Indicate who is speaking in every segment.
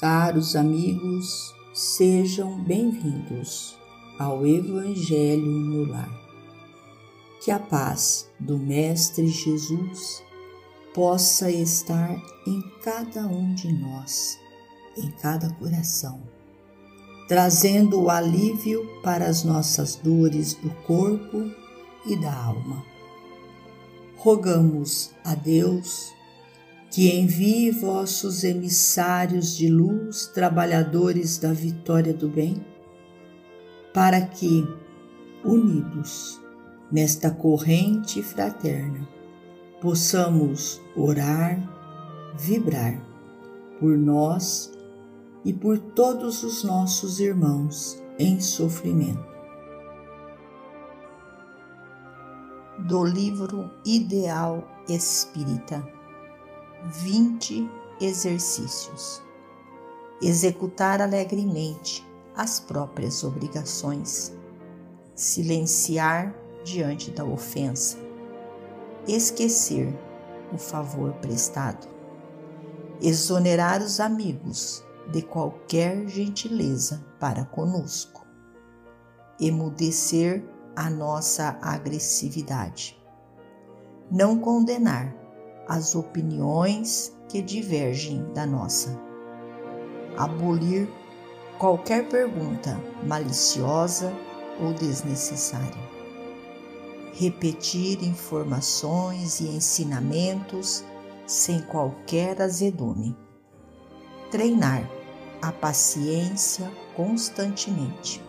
Speaker 1: Caros amigos, sejam bem-vindos ao Evangelho no Lar. Que a paz do Mestre Jesus possa estar em cada um de nós, em cada coração, trazendo o alívio para as nossas dores do corpo e da alma. Rogamos a Deus que envie vossos emissários de luz, trabalhadores da vitória do bem, para que, unidos nesta corrente fraterna, possamos orar, vibrar por nós e por todos os nossos irmãos em sofrimento.
Speaker 2: Do livro Ideal Espírita 20 exercícios. Executar alegremente as próprias obrigações. Silenciar diante da ofensa. Esquecer o favor prestado. Exonerar os amigos de qualquer gentileza para conosco. Emudecer a nossa agressividade. Não condenar as opiniões que divergem da nossa. Abolir qualquer pergunta maliciosa ou desnecessária. Repetir informações e ensinamentos sem qualquer azedume. Treinar a paciência constantemente.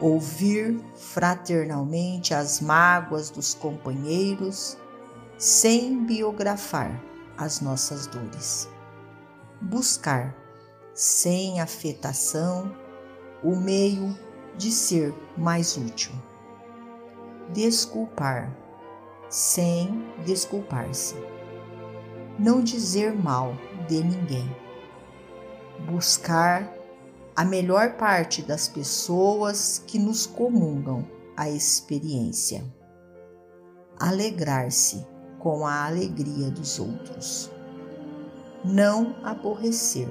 Speaker 2: Ouvir fraternalmente as mágoas dos companheiros sem biografar as nossas dores. Buscar, sem afetação, o meio de ser mais útil. Desculpar, sem desculpar-se. Não dizer mal de ninguém. Buscar a melhor parte das pessoas que nos comungam a experiência. Alegrar-se com a alegria dos outros. Não aborrecer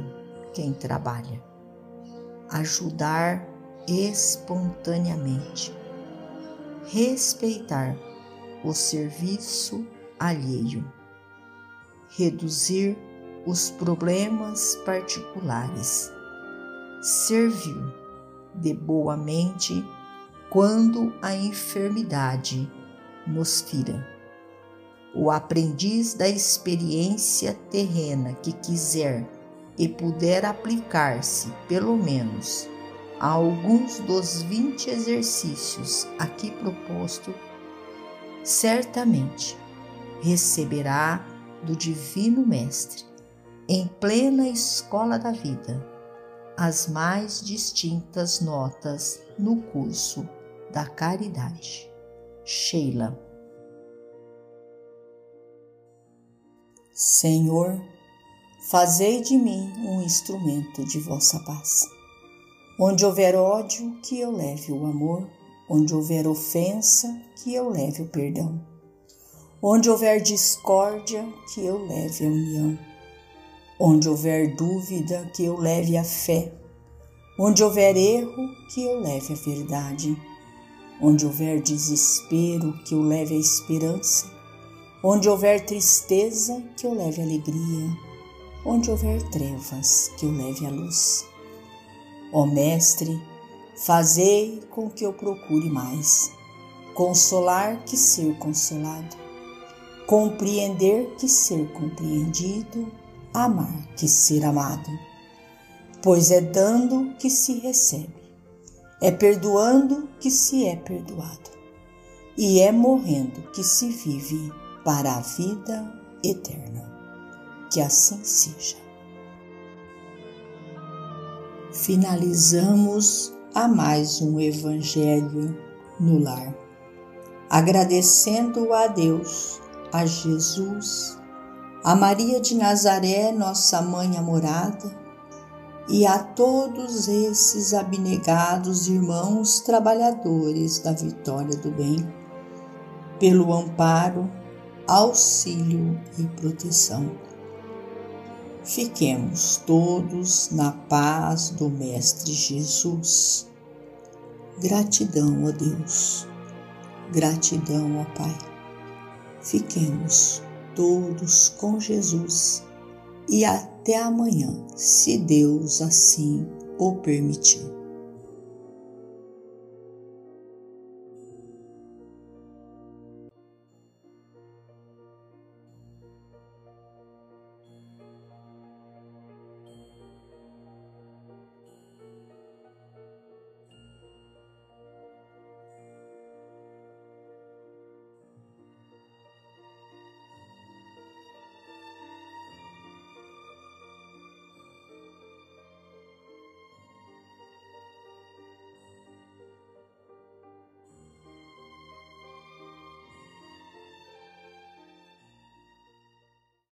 Speaker 2: quem trabalha. Ajudar espontaneamente. Respeitar o serviço alheio. Reduzir os problemas particulares. Servir de boa mente quando a enfermidade nos fira o aprendiz da experiência terrena que quiser e puder aplicar-se, pelo menos, a alguns dos 20 exercícios aqui proposto, certamente receberá do Divino Mestre, em plena escola da vida, as mais distintas notas no curso da caridade. Sheila
Speaker 1: Senhor, fazei de mim um instrumento de vossa paz. Onde houver ódio, que eu leve o amor. Onde houver ofensa, que eu leve o perdão. Onde houver discórdia, que eu leve a união. Onde houver dúvida, que eu leve a fé. Onde houver erro, que eu leve a verdade. Onde houver desespero, que eu leve a esperança. Onde houver tristeza, que eu leve alegria. Onde houver trevas, que eu leve a luz. Ó Mestre, fazei com que eu procure mais, consolar que ser consolado, compreender que ser compreendido, amar que ser amado. Pois é dando que se recebe, é perdoando que se é perdoado, e é morrendo que se vive para a vida eterna. Que assim seja. Finalizamos a mais um Evangelho no Lar, agradecendo a Deus, a Jesus, a Maria de Nazaré, nossa mãe amorada, e a todos esses abnegados irmãos trabalhadores da vitória do bem, pelo amparo auxílio e proteção. Fiquemos todos na paz do Mestre Jesus. Gratidão a Deus, gratidão ao Pai. Fiquemos todos com Jesus e até amanhã, se Deus assim o permitir.